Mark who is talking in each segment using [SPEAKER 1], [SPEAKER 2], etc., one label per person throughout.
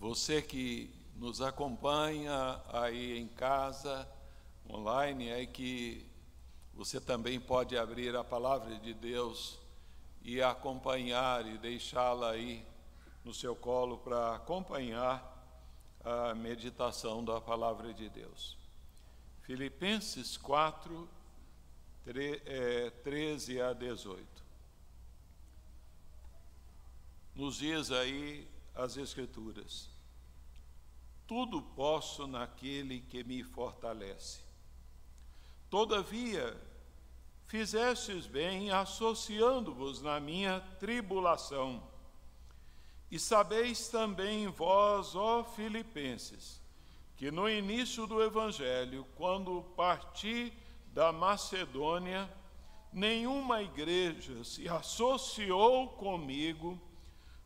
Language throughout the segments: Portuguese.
[SPEAKER 1] Você que nos acompanha aí em casa, online, é que você também pode abrir a palavra de Deus e acompanhar e deixá-la aí no seu colo para acompanhar a meditação da palavra de Deus. Filipenses 4, 13 é, a 18. Nos diz aí as Escrituras: Tudo posso naquele que me fortalece. Todavia, fizestes bem associando-vos na minha tribulação. E sabeis também vós, ó Filipenses, que no início do Evangelho, quando parti da Macedônia, nenhuma igreja se associou comigo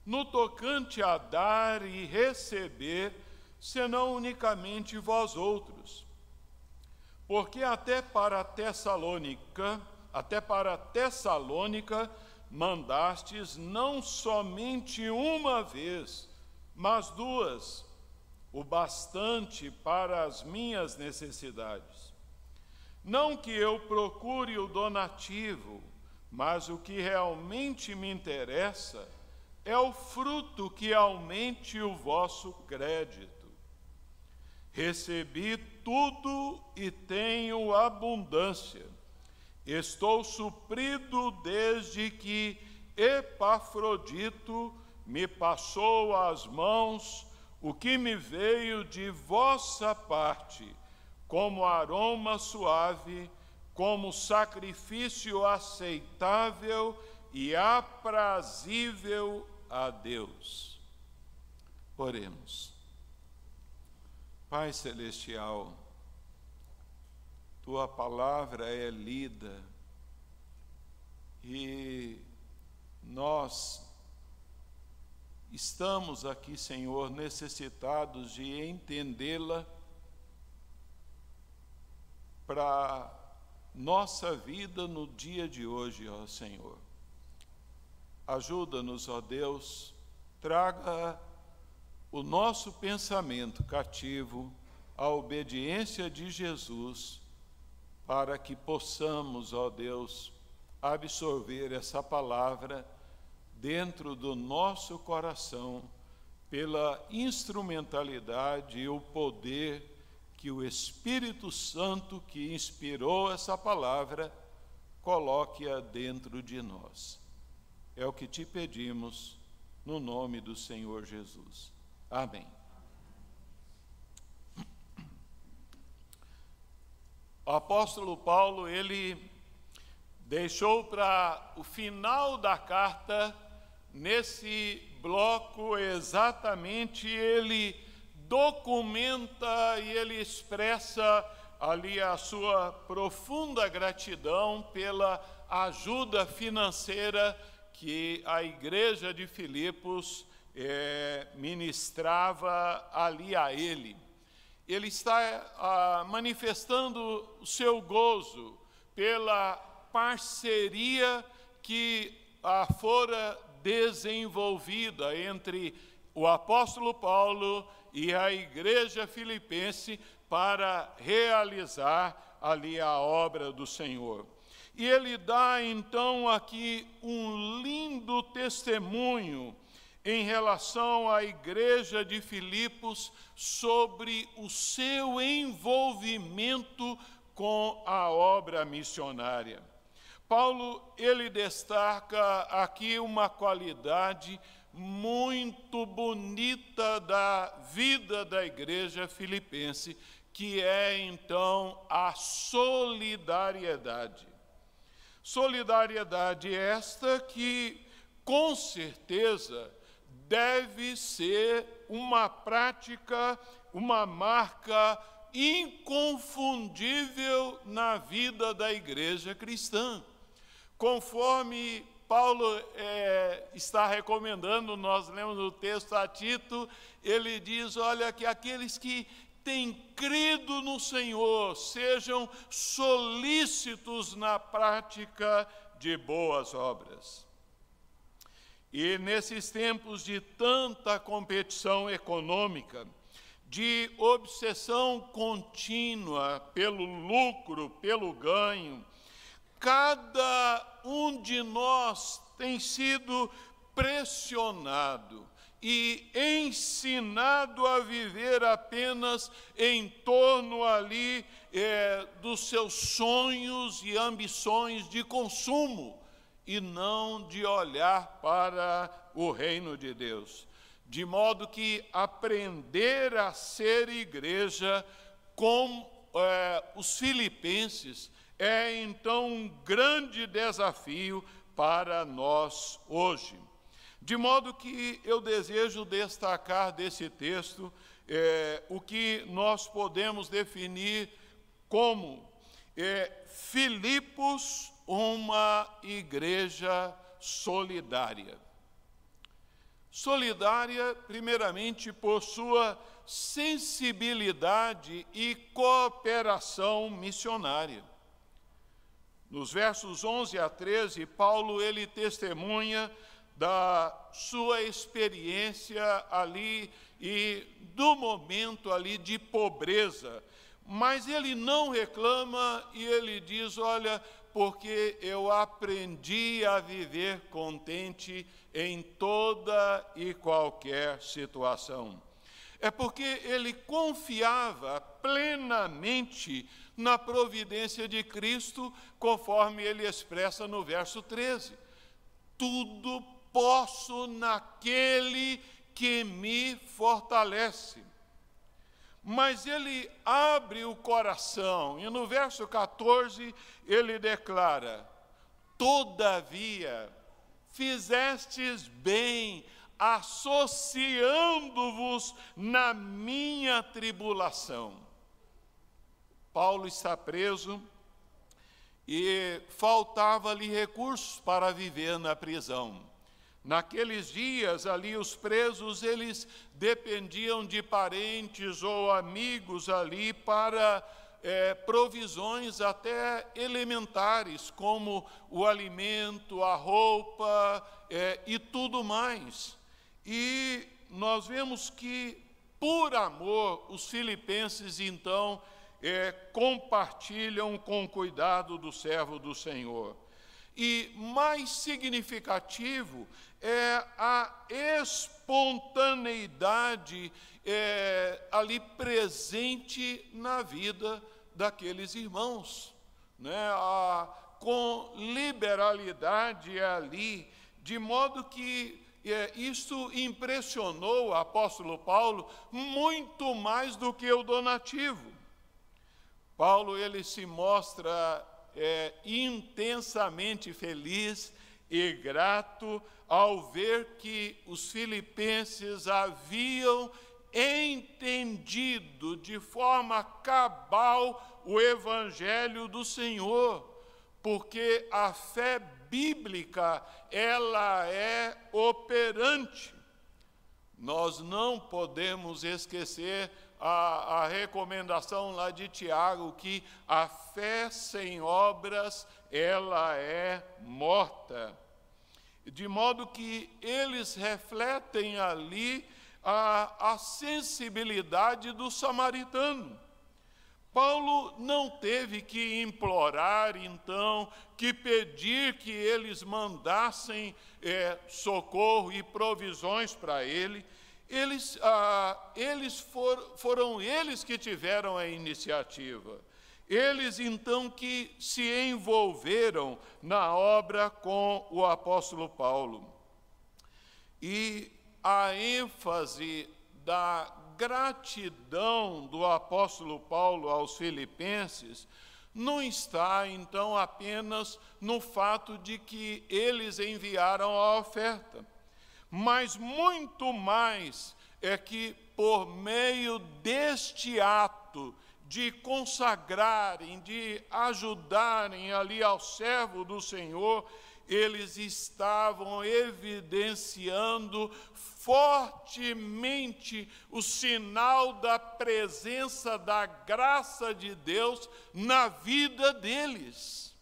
[SPEAKER 1] no tocante a dar e receber, senão unicamente vós outros. Porque até para Tessalônica, até para Tessalônica, mandastes não somente uma vez, mas duas, o bastante para as minhas necessidades. Não que eu procure o donativo, mas o que realmente me interessa é o fruto que aumente o vosso crédito. Recebi tudo e tenho abundância. Estou suprido desde que Epafrodito me passou às mãos o que me veio de vossa parte, como aroma suave, como sacrifício aceitável e aprazível a Deus. Oremos. Pai Celestial, Tua palavra é lida e nós estamos aqui, Senhor, necessitados de entendê-la para nossa vida no dia de hoje, ó Senhor. Ajuda-nos, ó Deus, traga o nosso pensamento cativo à obediência de Jesus, para que possamos, ó Deus, absorver essa palavra dentro do nosso coração, pela instrumentalidade e o poder que o Espírito Santo que inspirou essa palavra coloque-a dentro de nós. É o que te pedimos no nome do Senhor Jesus. Amém. O apóstolo Paulo, ele deixou para o final da carta, nesse bloco exatamente, ele documenta e ele expressa ali a sua profunda gratidão pela ajuda financeira que a igreja de Filipos é, ministrava ali a ele. Ele está ah, manifestando o seu gozo pela parceria que ah, fora desenvolvida entre o apóstolo Paulo e a igreja filipense para realizar ali a obra do Senhor. E ele dá então aqui um lindo testemunho em relação à igreja de Filipos sobre o seu envolvimento com a obra missionária. Paulo, ele destaca aqui uma qualidade muito bonita da vida da igreja filipense, que é então a solidariedade. Solidariedade esta que, com certeza, deve ser uma prática, uma marca inconfundível na vida da igreja cristã. Conforme Paulo é, está recomendando, nós lemos no texto a Tito, ele diz: olha, que aqueles que têm crido no Senhor sejam solícitos na prática de boas obras. E nesses tempos de tanta competição econômica, de obsessão contínua pelo lucro, pelo ganho, cada um de nós tem sido pressionado e ensinado a viver apenas em torno ali é, dos seus sonhos e ambições de consumo e não de olhar para o reino de Deus. De modo que aprender a ser igreja com é, os filipenses é então um grande desafio para nós hoje. De modo que eu desejo destacar desse texto é, o que nós podemos definir como é, Filipos uma igreja solidária. Solidária, primeiramente, por sua sensibilidade e cooperação missionária. Nos versos 11 a 13, Paulo ele testemunha da sua experiência ali e do momento ali de pobreza. Mas ele não reclama e ele diz: Olha, porque eu aprendi a viver contente em toda e qualquer situação. É porque ele confiava plenamente na providência de Cristo, conforme ele expressa no verso 13. Tudo posso naquele que me fortalece mas ele abre o coração, e no verso 14 ele declara: Todavia, fizestes bem, associando-vos na minha tribulação. Paulo está preso e faltava-lhe recursos para viver na prisão. Naqueles dias ali os presos eles dependiam de parentes ou amigos ali para é, provisões até elementares, como o alimento, a roupa é, e tudo mais. E nós vemos que, por amor, os filipenses então é, compartilham com cuidado do servo do Senhor. E mais significativo é a espontaneidade é, ali presente na vida daqueles irmãos, né? A, com liberalidade ali, de modo que é, isso impressionou o apóstolo Paulo muito mais do que o donativo. Paulo ele se mostra é, intensamente feliz e grato ao ver que os filipenses haviam entendido de forma cabal o evangelho do Senhor, porque a fé bíblica ela é operante. Nós não podemos esquecer a, a recomendação lá de Tiago que a fé sem obras ela é morta. De modo que eles refletem ali a, a sensibilidade do samaritano. Paulo não teve que implorar, então, que pedir que eles mandassem é, socorro e provisões para ele, eles, ah, eles for, foram eles que tiveram a iniciativa. Eles então que se envolveram na obra com o apóstolo Paulo. E a ênfase da gratidão do apóstolo Paulo aos filipenses não está então apenas no fato de que eles enviaram a oferta mas muito mais é que por meio deste ato de consagrarem, de ajudarem ali ao servo do Senhor, eles estavam evidenciando fortemente o sinal da presença da graça de Deus na vida deles.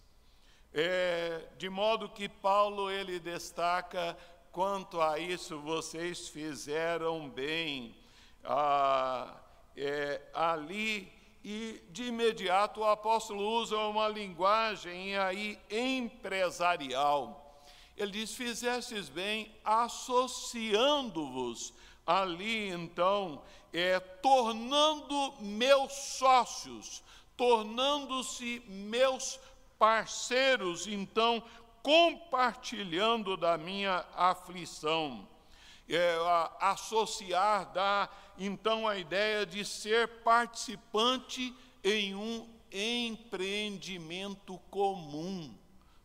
[SPEAKER 1] É, de modo que Paulo ele destaca quanto a isso vocês fizeram bem. Ah, é, ali e de imediato o apóstolo usa uma linguagem aí empresarial. Ele diz: fizestes bem associando-vos ali, então, é, tornando meus sócios, tornando-se meus parceiros, então, compartilhando da minha aflição. É, a, associar dá então a ideia de ser participante em um empreendimento comum,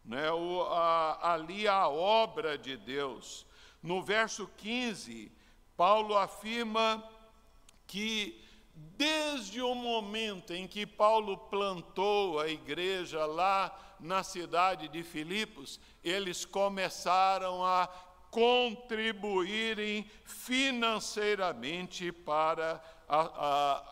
[SPEAKER 1] né? o, a, ali a obra de Deus. No verso 15, Paulo afirma que desde o momento em que Paulo plantou a igreja lá na cidade de Filipos, eles começaram a contribuírem financeiramente para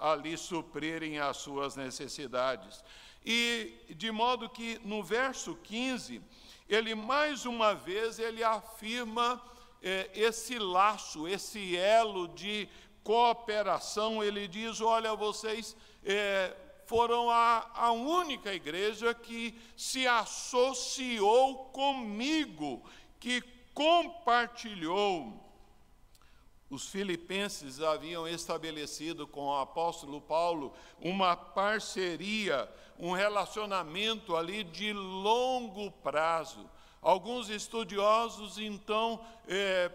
[SPEAKER 1] ali suprirem as suas necessidades. E de modo que no verso 15, ele mais uma vez ele afirma é, esse laço, esse elo de cooperação. Ele diz: olha, vocês é, foram a, a única igreja que se associou comigo, que compartilhou. Os filipenses haviam estabelecido com o apóstolo Paulo uma parceria, um relacionamento ali de longo prazo. Alguns estudiosos, então, é,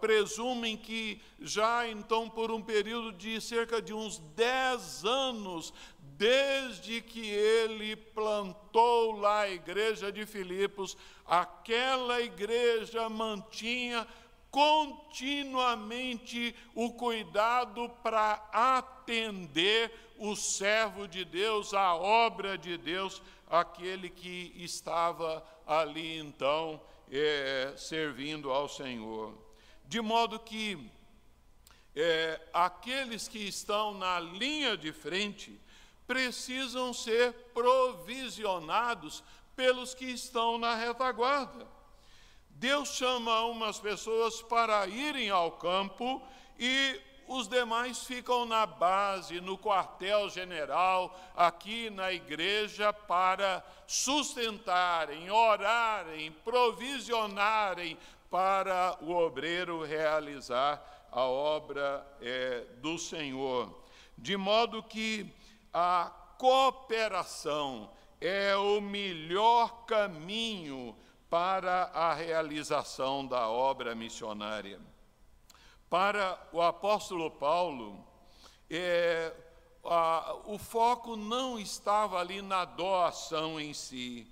[SPEAKER 1] presumem que já então por um período de cerca de uns dez anos, desde que ele plantou lá a igreja de Filipos, aquela igreja mantinha continuamente o cuidado para atender o servo de Deus, a obra de Deus, aquele que estava ali então é, servindo ao Senhor. De modo que é, aqueles que estão na linha de frente, precisam ser provisionados pelos que estão na retaguarda. Deus chama umas pessoas para irem ao campo e os demais ficam na base, no quartel-general, aqui na igreja, para sustentarem, orarem, provisionarem para o obreiro realizar a obra é, do Senhor. De modo que a cooperação é o melhor caminho para a realização da obra missionária. Para o apóstolo Paulo, é, a, o foco não estava ali na doação em si,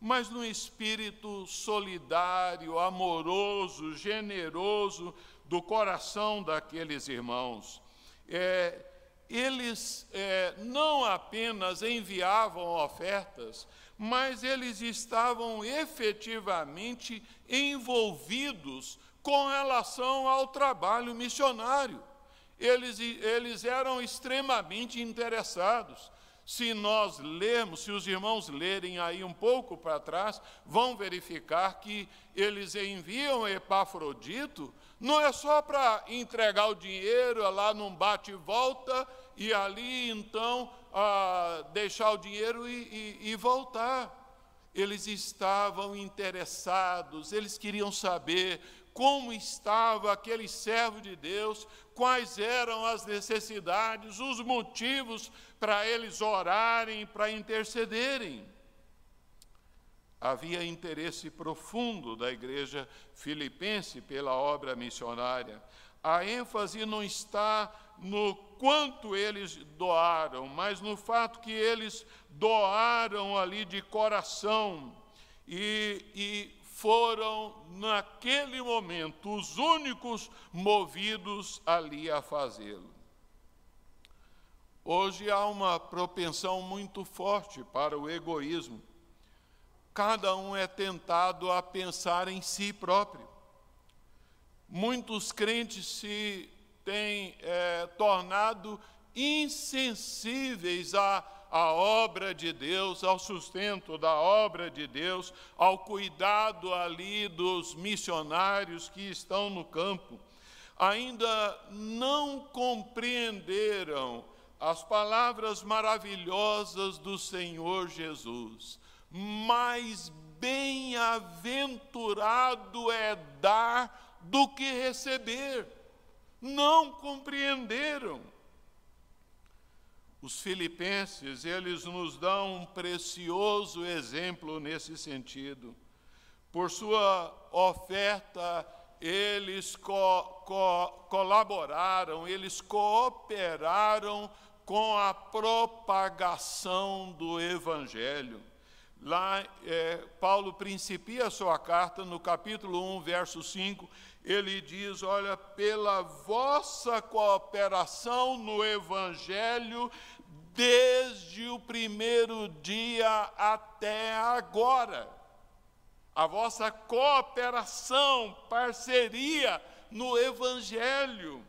[SPEAKER 1] mas no espírito solidário, amoroso, generoso do coração daqueles irmãos. É, eles é, não apenas enviavam ofertas, mas eles estavam efetivamente envolvidos com relação ao trabalho missionário. Eles, eles eram extremamente interessados. Se nós lermos, se os irmãos lerem aí um pouco para trás, vão verificar que eles enviam Epafrodito não é só para entregar o dinheiro é lá num bate e volta e ali então deixar o dinheiro e, e, e voltar. Eles estavam interessados, eles queriam saber como estava aquele servo de Deus, quais eram as necessidades, os motivos para eles orarem, para intercederem havia interesse profundo da igreja filipense pela obra missionária. A ênfase não está no quanto eles doaram, mas no fato que eles doaram ali de coração e, e foram, naquele momento, os únicos movidos ali a fazê-lo. Hoje há uma propensão muito forte para o egoísmo cada um é tentado a pensar em si próprio. Muitos crentes se têm é, tornado insensíveis a, à obra de Deus, ao sustento da obra de Deus, ao cuidado ali dos missionários que estão no campo, ainda não compreenderam as palavras maravilhosas do Senhor Jesus. Mais bem-aventurado é dar do que receber. Não compreenderam. Os filipenses, eles nos dão um precioso exemplo nesse sentido. Por sua oferta, eles co co colaboraram, eles cooperaram com a propagação do Evangelho. Lá, é, Paulo principia a sua carta no capítulo 1, verso 5, ele diz: Olha, pela vossa cooperação no Evangelho, desde o primeiro dia até agora. A vossa cooperação, parceria no Evangelho.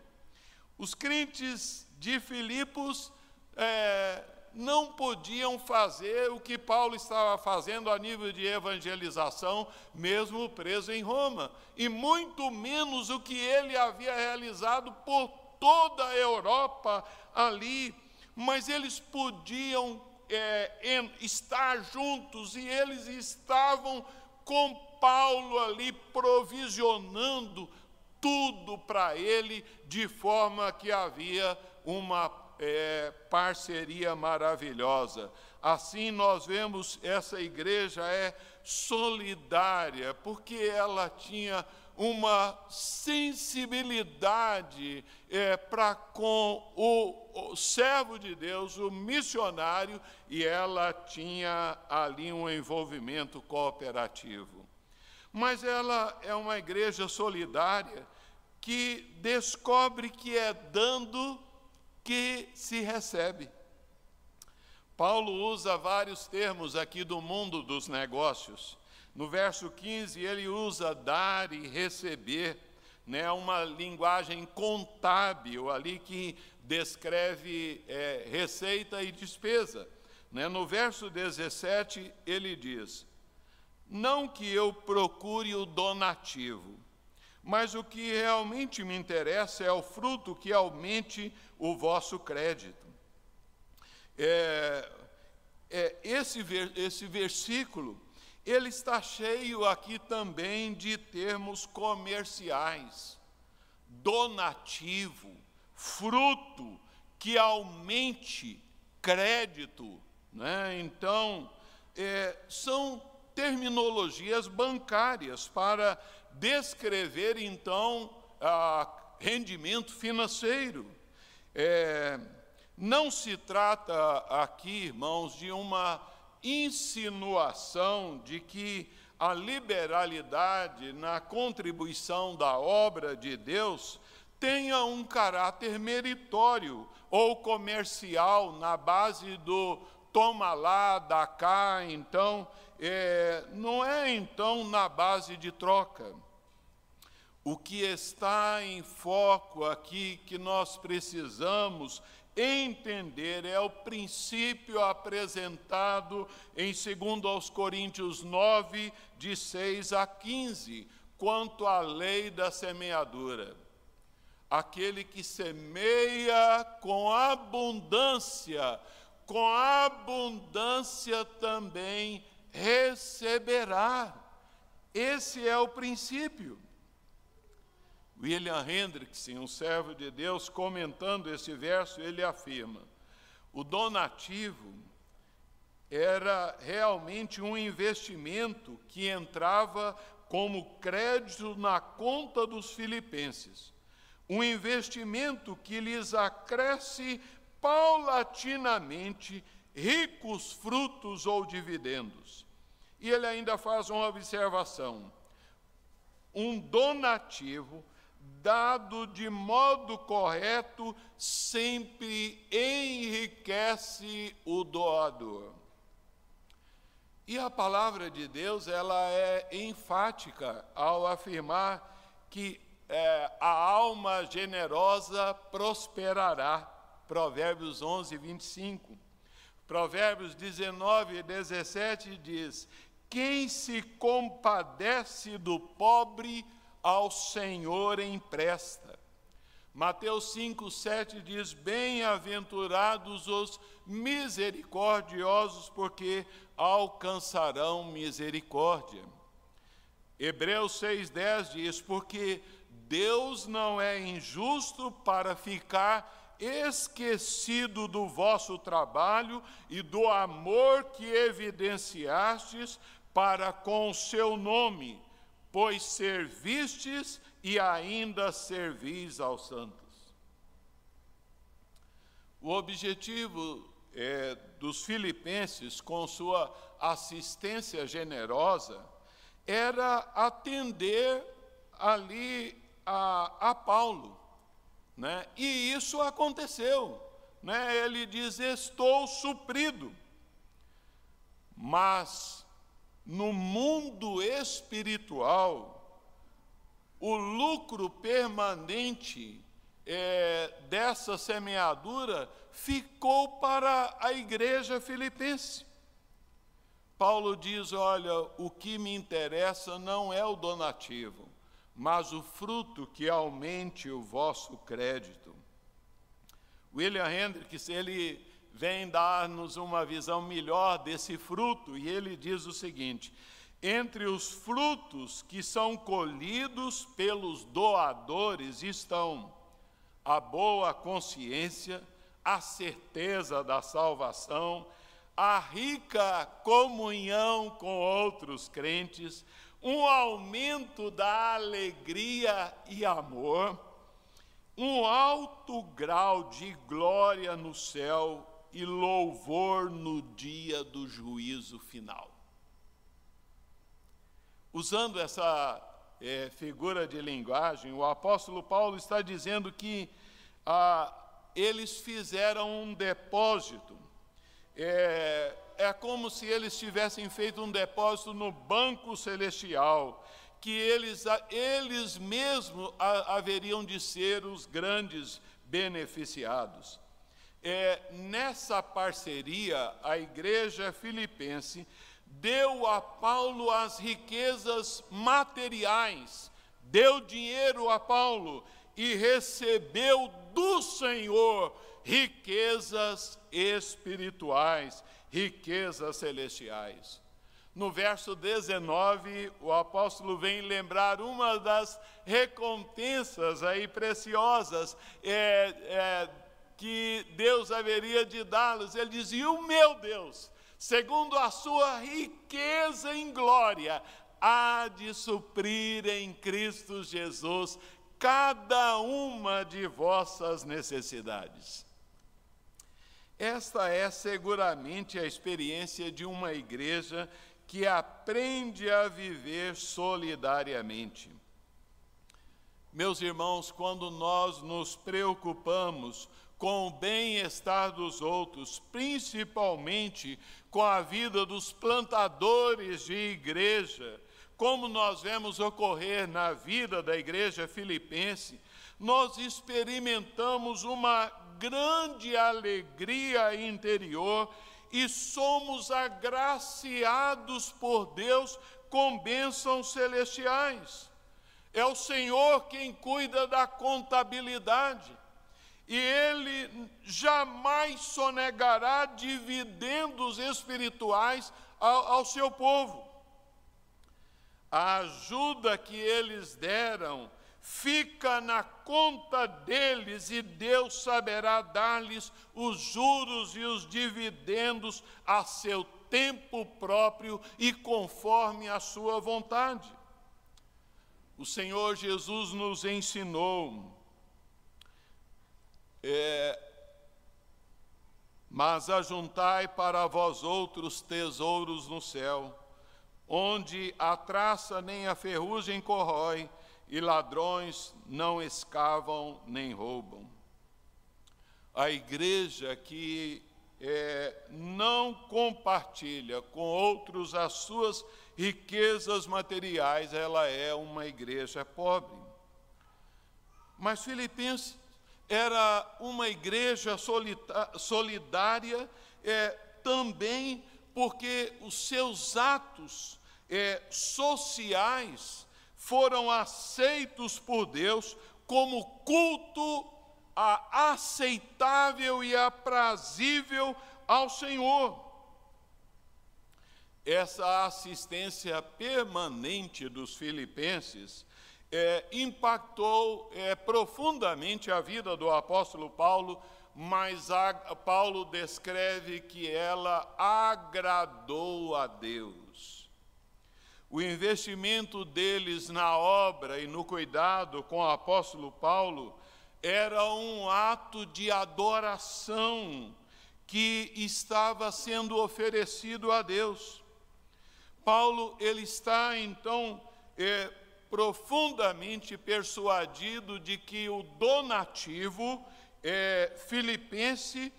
[SPEAKER 1] Os crentes de Filipos é, não podiam fazer o que Paulo estava fazendo a nível de evangelização, mesmo preso em Roma, e muito menos o que ele havia realizado por toda a Europa ali, mas eles podiam é, estar juntos e eles estavam com Paulo ali provisionando tudo para ele, de forma que havia uma é, parceria maravilhosa. Assim nós vemos essa igreja é solidária, porque ela tinha uma sensibilidade é, para com o, o servo de Deus, o missionário, e ela tinha ali um envolvimento cooperativo. Mas ela é uma igreja solidária que descobre que é dando que se recebe. Paulo usa vários termos aqui do mundo dos negócios. No verso 15, ele usa dar e receber, né, uma linguagem contábil ali que descreve é, receita e despesa. Né? No verso 17, ele diz: Não que eu procure o donativo, mas o que realmente me interessa é o fruto que aumente o vosso crédito. É, é, esse, esse versículo, ele está cheio aqui também de termos comerciais, donativo, fruto que aumente crédito. Né? Então, é, são terminologias bancárias para descrever, então, rendimento financeiro. É, não se trata aqui, irmãos, de uma insinuação de que a liberalidade na contribuição da obra de Deus tenha um caráter meritório ou comercial na base do toma lá, dá cá, então, é, não é então na base de troca. O que está em foco aqui que nós precisamos entender é o princípio apresentado em 2 aos Coríntios 9, de 6 a 15, quanto à lei da semeadura. Aquele que semeia com abundância, com abundância também receberá. Esse é o princípio. William Hendrickson, um servo de Deus, comentando esse verso, ele afirma: o donativo era realmente um investimento que entrava como crédito na conta dos filipenses, um investimento que lhes acresce paulatinamente ricos frutos ou dividendos. E ele ainda faz uma observação: um donativo dado de modo correto, sempre enriquece o doador. E a palavra de Deus, ela é enfática ao afirmar que é, a alma generosa prosperará. Provérbios 11, 25. Provérbios 19 e 17 diz: Quem se compadece do pobre, ao Senhor empresta. Mateus 5, 7 diz: Bem-aventurados os misericordiosos, porque alcançarão misericórdia. Hebreus 6,10 diz: Porque Deus não é injusto para ficar esquecido do vosso trabalho e do amor que evidenciastes para com o seu nome, pois servistes e ainda servis aos santos. O objetivo é, dos filipenses, com sua assistência generosa, era atender ali a, a Paulo. Né? E isso aconteceu. Né? Ele diz: Estou suprido. Mas no mundo espiritual, o lucro permanente é, dessa semeadura ficou para a igreja filipense. Paulo diz: Olha, o que me interessa não é o donativo, mas o fruto que aumente o vosso crédito. William Hendricks, ele vem dar-nos uma visão melhor desse fruto, e ele diz o seguinte: entre os frutos que são colhidos pelos doadores estão a boa consciência, a certeza da salvação, a rica comunhão com outros crentes, um aumento da alegria e amor, um alto grau de glória no céu e louvor no dia do juízo final. Usando essa é, figura de linguagem, o apóstolo Paulo está dizendo que ah, eles fizeram um depósito. É, é como se eles tivessem feito um depósito no banco celestial, que eles, eles mesmos haveriam de ser os grandes beneficiados. É, nessa parceria, a igreja filipense deu a Paulo as riquezas materiais, deu dinheiro a Paulo e recebeu do Senhor riquezas espirituais, riquezas celestiais. No verso 19, o apóstolo vem lembrar uma das recompensas aí preciosas é, é, que Deus haveria de dá-los. Ele diz: E o meu Deus, segundo a sua riqueza em glória, há de suprir em Cristo Jesus cada uma de vossas necessidades. Esta é seguramente a experiência de uma igreja que aprende a viver solidariamente. Meus irmãos, quando nós nos preocupamos com o bem-estar dos outros, principalmente com a vida dos plantadores de igreja, como nós vemos ocorrer na vida da igreja filipense, nós experimentamos uma grande alegria interior e somos agraciados por Deus com bênçãos celestiais. É o Senhor quem cuida da contabilidade. E Ele jamais sonegará dividendos espirituais ao, ao seu povo. A ajuda que eles deram fica na conta deles e Deus saberá dar-lhes os juros e os dividendos a seu tempo próprio e conforme a sua vontade. O Senhor Jesus nos ensinou, é, mas ajuntai para vós outros tesouros no céu onde a traça nem a ferrugem corrói, e ladrões não escavam nem roubam. A igreja que é, não compartilha com outros as suas riquezas materiais, ela é uma igreja pobre. Mas Filipenses era uma igreja solidária, é, também porque os seus atos é, sociais foram aceitos por Deus como culto a, aceitável e aprazível ao Senhor. Essa assistência permanente dos filipenses é, impactou é, profundamente a vida do apóstolo Paulo, mas a, Paulo descreve que ela agradou a Deus. O investimento deles na obra e no cuidado com o apóstolo Paulo era um ato de adoração que estava sendo oferecido a Deus. Paulo ele está então é, profundamente persuadido de que o donativo é, filipense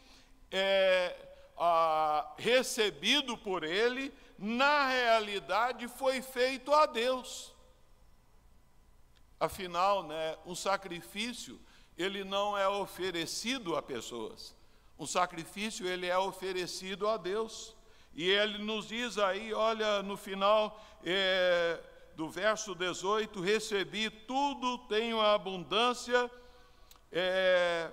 [SPEAKER 1] é, a, recebido por ele, na realidade foi feito a Deus. Afinal, né, um sacrifício ele não é oferecido a pessoas. Um sacrifício ele é oferecido a Deus. E ele nos diz aí, olha, no final é, do verso 18: Recebi tudo, tenho a abundância, é,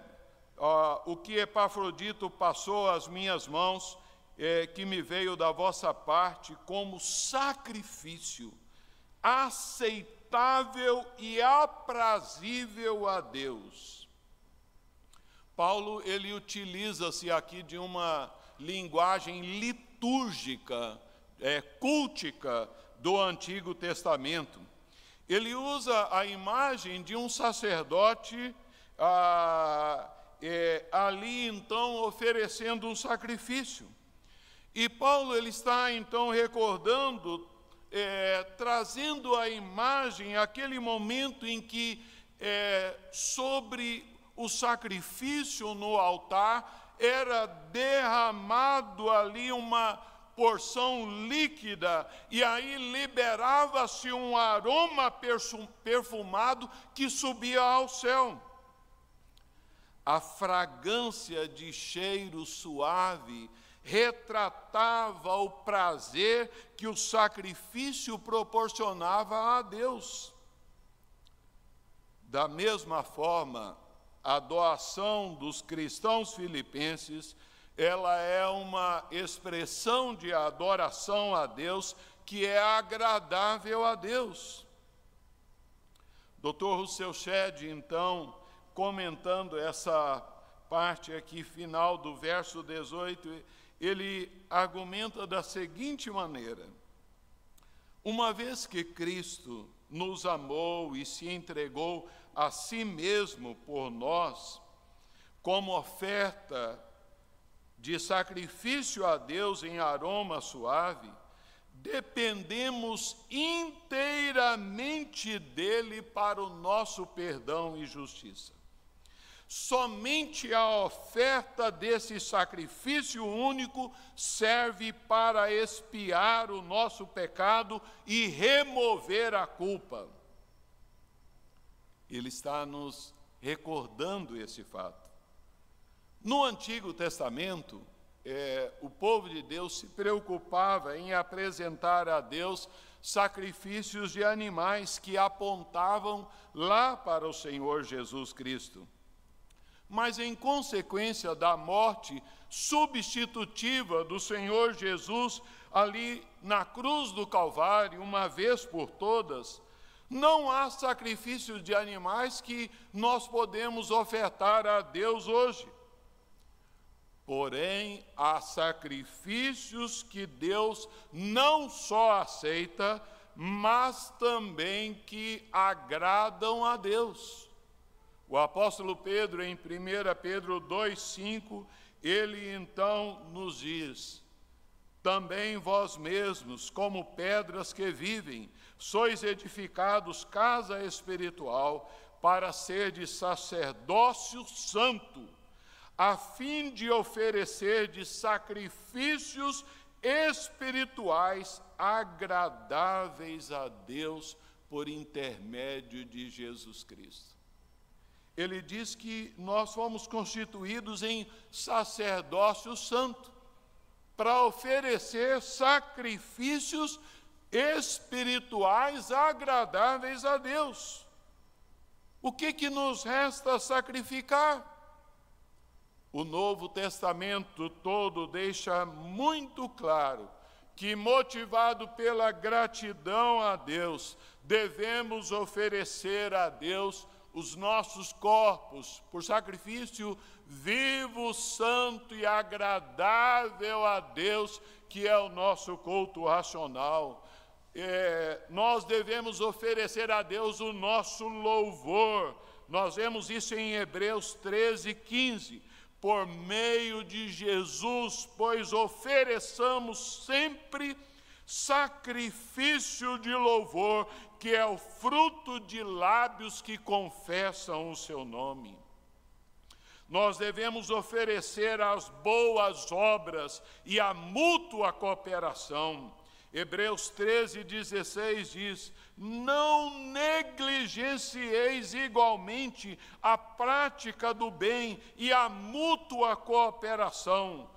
[SPEAKER 1] ó, o que Epafrodito passou às minhas mãos, é, que me veio da vossa parte como sacrifício aceitável e aprazível a Deus. Paulo ele utiliza-se aqui de uma linguagem litúrgica, é, cultica do Antigo Testamento. Ele usa a imagem de um sacerdote ah, é, ali então oferecendo um sacrifício. E Paulo ele está então recordando, é, trazendo a imagem aquele momento em que é, sobre o sacrifício no altar era derramado ali uma porção líquida, e aí liberava-se um aroma perfumado que subia ao céu. A fragrância de cheiro suave retratava o prazer que o sacrifício proporcionava a Deus. Da mesma forma, a doação dos cristãos filipenses ela é uma expressão de adoração a Deus que é agradável a Deus. Dr. Rousseau Shedd, então, comentando essa parte aqui final do verso 18, ele argumenta da seguinte maneira: Uma vez que Cristo nos amou e se entregou a si mesmo por nós, como oferta de sacrifício a Deus em aroma suave, dependemos inteiramente dele para o nosso perdão e justiça. Somente a oferta desse sacrifício único serve para expiar o nosso pecado e remover a culpa. Ele está nos recordando esse fato. No Antigo Testamento, é, o povo de Deus se preocupava em apresentar a Deus sacrifícios de animais que apontavam lá para o Senhor Jesus Cristo. Mas, em consequência da morte substitutiva do Senhor Jesus ali na cruz do Calvário, uma vez por todas, não há sacrifícios de animais que nós podemos ofertar a Deus hoje. Porém, há sacrifícios que Deus não só aceita, mas também que agradam a Deus. O apóstolo Pedro, em 1 Pedro 2,5, ele então nos diz: Também vós mesmos, como pedras que vivem, sois edificados casa espiritual, para ser de sacerdócio santo a fim de oferecer de sacrifícios espirituais agradáveis a Deus por intermédio de Jesus Cristo. Ele diz que nós fomos constituídos em sacerdócio santo. para oferecer sacrifícios espirituais agradáveis a Deus. O que que nos resta sacrificar? O Novo Testamento todo deixa muito claro que, motivado pela gratidão a Deus, devemos oferecer a Deus os nossos corpos por sacrifício vivo, santo e agradável a Deus, que é o nosso culto racional. É, nós devemos oferecer a Deus o nosso louvor. Nós vemos isso em Hebreus 13, 15. Por meio de Jesus, pois ofereçamos sempre sacrifício de louvor, que é o fruto de lábios que confessam o seu nome. Nós devemos oferecer as boas obras e a mútua cooperação. Hebreus 13, 16 diz: Não negligencieis igualmente a prática do bem e a mútua cooperação.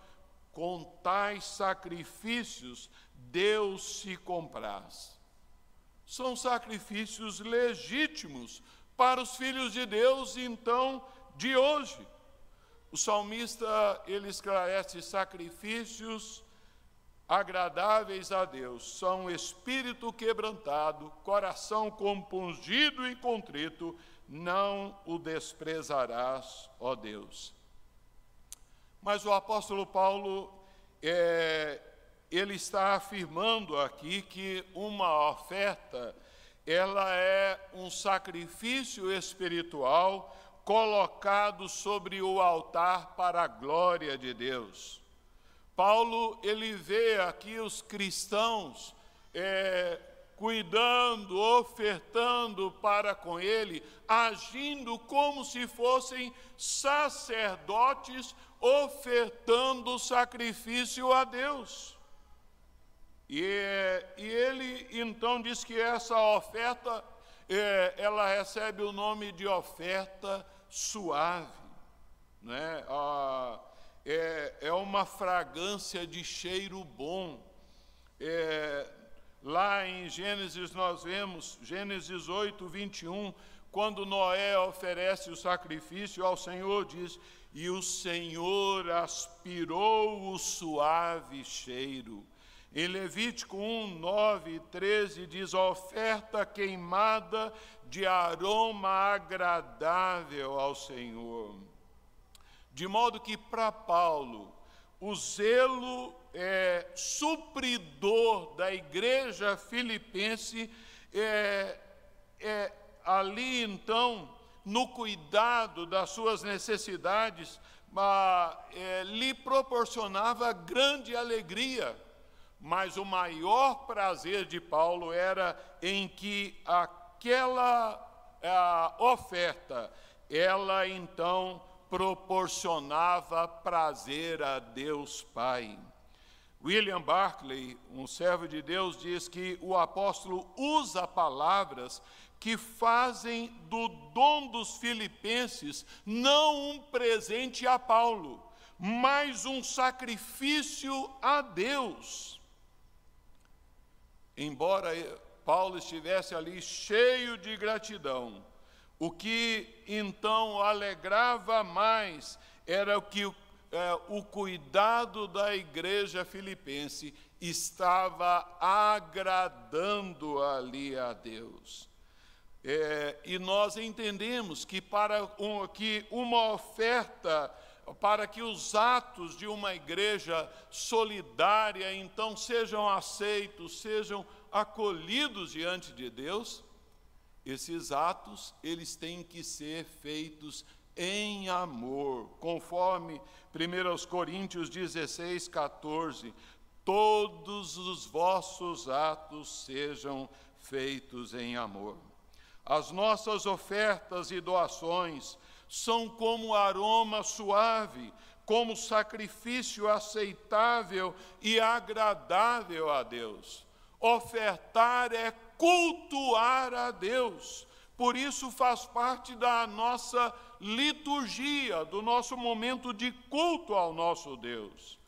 [SPEAKER 1] Com tais sacrifícios, Deus se compraz. São sacrifícios legítimos para os filhos de Deus, então, de hoje. O salmista, ele esclarece sacrifícios agradáveis a Deus, são espírito quebrantado, coração compungido e contrito, não o desprezarás, ó Deus. Mas o apóstolo Paulo, é, ele está afirmando aqui que uma oferta, ela é um sacrifício espiritual colocado sobre o altar para a glória de Deus. Paulo, ele vê aqui os cristãos é, cuidando, ofertando para com ele, agindo como se fossem sacerdotes ofertando sacrifício a Deus. E, e ele então diz que essa oferta, é, ela recebe o nome de oferta suave, né? É, é uma fragrância de cheiro bom. É, lá em Gênesis nós vemos, Gênesis 8, 21, quando Noé oferece o sacrifício ao Senhor, diz: E o Senhor aspirou o suave cheiro. Em Levítico 1, 9 e 13 diz: oferta queimada de aroma agradável ao Senhor. De modo que para Paulo, o zelo é, supridor da igreja filipense é, é ali então, no cuidado das suas necessidades, é, lhe proporcionava grande alegria. Mas o maior prazer de Paulo era em que aquela oferta, ela então proporcionava prazer a Deus Pai. William Barclay, um servo de Deus, diz que o apóstolo usa palavras que fazem do dom dos filipenses não um presente a Paulo, mas um sacrifício a Deus. Embora Paulo estivesse ali cheio de gratidão, o que então alegrava mais era o que é, o cuidado da igreja filipense estava agradando ali a Deus. É, e nós entendemos que para um, que uma oferta para que os atos de uma igreja solidária então sejam aceitos, sejam acolhidos diante de Deus, esses atos eles têm que ser feitos em amor, conforme 1 Coríntios 16, 14, todos os vossos atos sejam feitos em amor. As nossas ofertas e doações são como aroma suave, como sacrifício aceitável e agradável a Deus. Ofertar é cultuar a Deus. Por isso faz parte da nossa liturgia, do nosso momento de culto ao nosso Deus.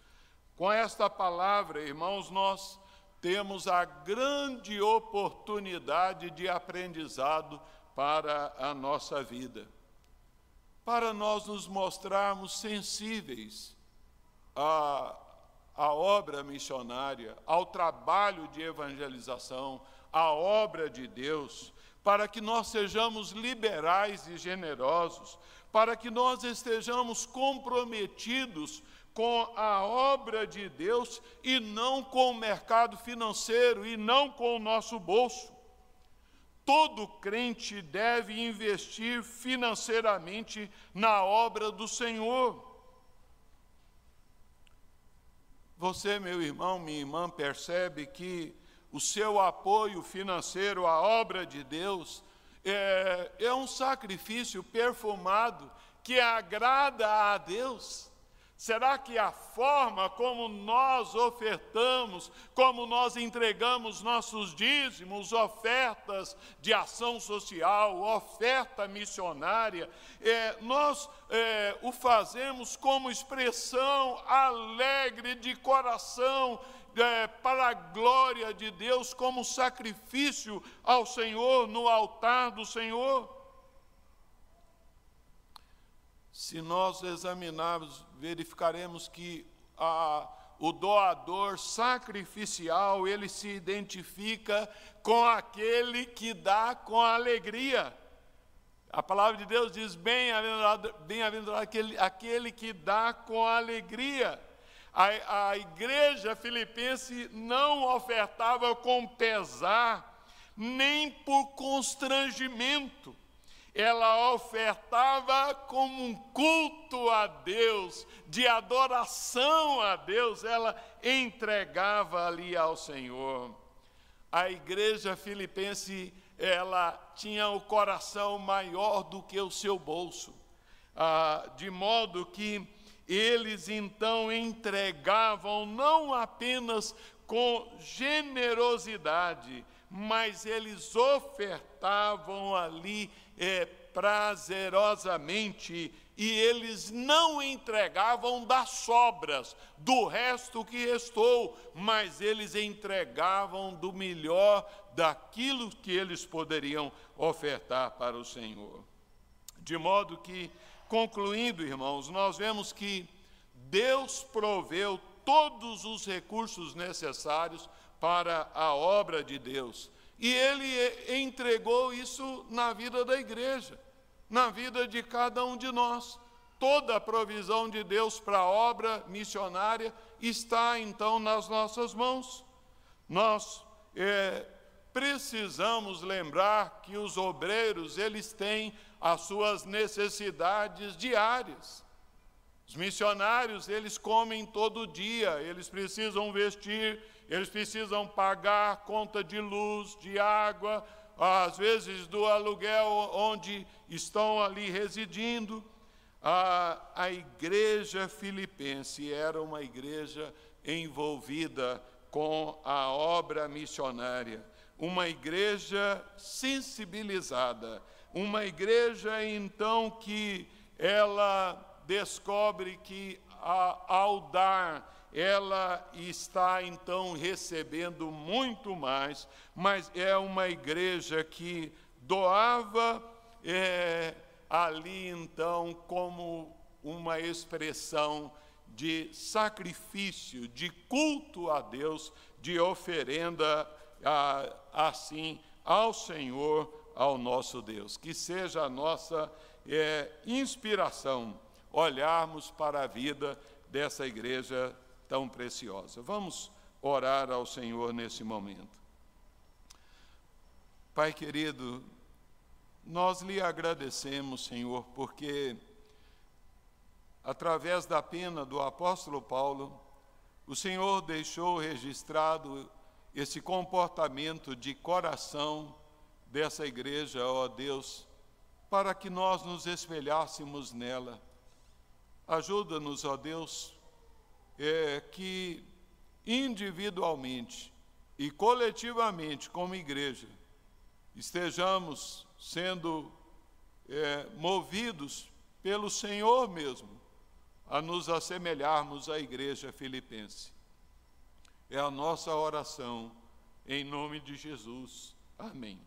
[SPEAKER 1] Com esta palavra, irmãos, nós temos a grande oportunidade de aprendizado para a nossa vida. Para nós nos mostrarmos sensíveis à, à obra missionária, ao trabalho de evangelização, à obra de Deus, para que nós sejamos liberais e generosos, para que nós estejamos comprometidos com a obra de Deus e não com o mercado financeiro e não com o nosso bolso. Todo crente deve investir financeiramente na obra do Senhor. Você, meu irmão, minha irmã, percebe que o seu apoio financeiro à obra de Deus é, é um sacrifício perfumado que agrada a Deus. Será que a forma como nós ofertamos, como nós entregamos nossos dízimos, ofertas de ação social, oferta missionária, é, nós é, o fazemos como expressão alegre de coração é, para a glória de Deus, como sacrifício ao Senhor, no altar do Senhor? Se nós examinarmos, verificaremos que a, o doador sacrificial, ele se identifica com aquele que dá com alegria. A palavra de Deus diz: bem-aventurado bem aquele, aquele que dá com alegria. A, a igreja filipense não ofertava com pesar, nem por constrangimento ela ofertava como um culto a Deus, de adoração a Deus, ela entregava ali ao Senhor. A igreja filipense, ela tinha o coração maior do que o seu bolso, ah, de modo que eles então entregavam não apenas com generosidade, mas eles ofertavam ali é, prazerosamente e eles não entregavam das sobras, do resto que restou, mas eles entregavam do melhor daquilo que eles poderiam ofertar para o Senhor. De modo que, concluindo, irmãos, nós vemos que Deus proveu todos os recursos necessários para a obra de Deus e ele entregou isso na vida da igreja, na vida de cada um de nós. Toda a provisão de Deus para a obra missionária está então nas nossas mãos. Nós é, precisamos lembrar que os obreiros eles têm as suas necessidades diárias. Os missionários eles comem todo dia, eles precisam vestir, eles precisam pagar conta de luz, de água, às vezes do aluguel onde estão ali residindo. A, a igreja filipense era uma igreja envolvida com a obra missionária, uma igreja sensibilizada, uma igreja então que ela descobre que a, ao dar ela está então recebendo muito mais, mas é uma igreja que doava é, ali então como uma expressão de sacrifício, de culto a Deus, de oferenda a, assim ao Senhor, ao nosso Deus. Que seja a nossa é, inspiração olharmos para a vida dessa igreja tão preciosa. Vamos orar ao Senhor nesse momento. Pai querido, nós lhe agradecemos, Senhor, porque através da pena do apóstolo Paulo, o Senhor deixou registrado esse comportamento de coração dessa igreja, ó Deus, para que nós nos espelhássemos nela. Ajuda-nos, ó Deus, é, que individualmente e coletivamente, como igreja, estejamos sendo é, movidos pelo Senhor mesmo a nos assemelharmos à igreja filipense. É a nossa oração, em nome de Jesus. Amém.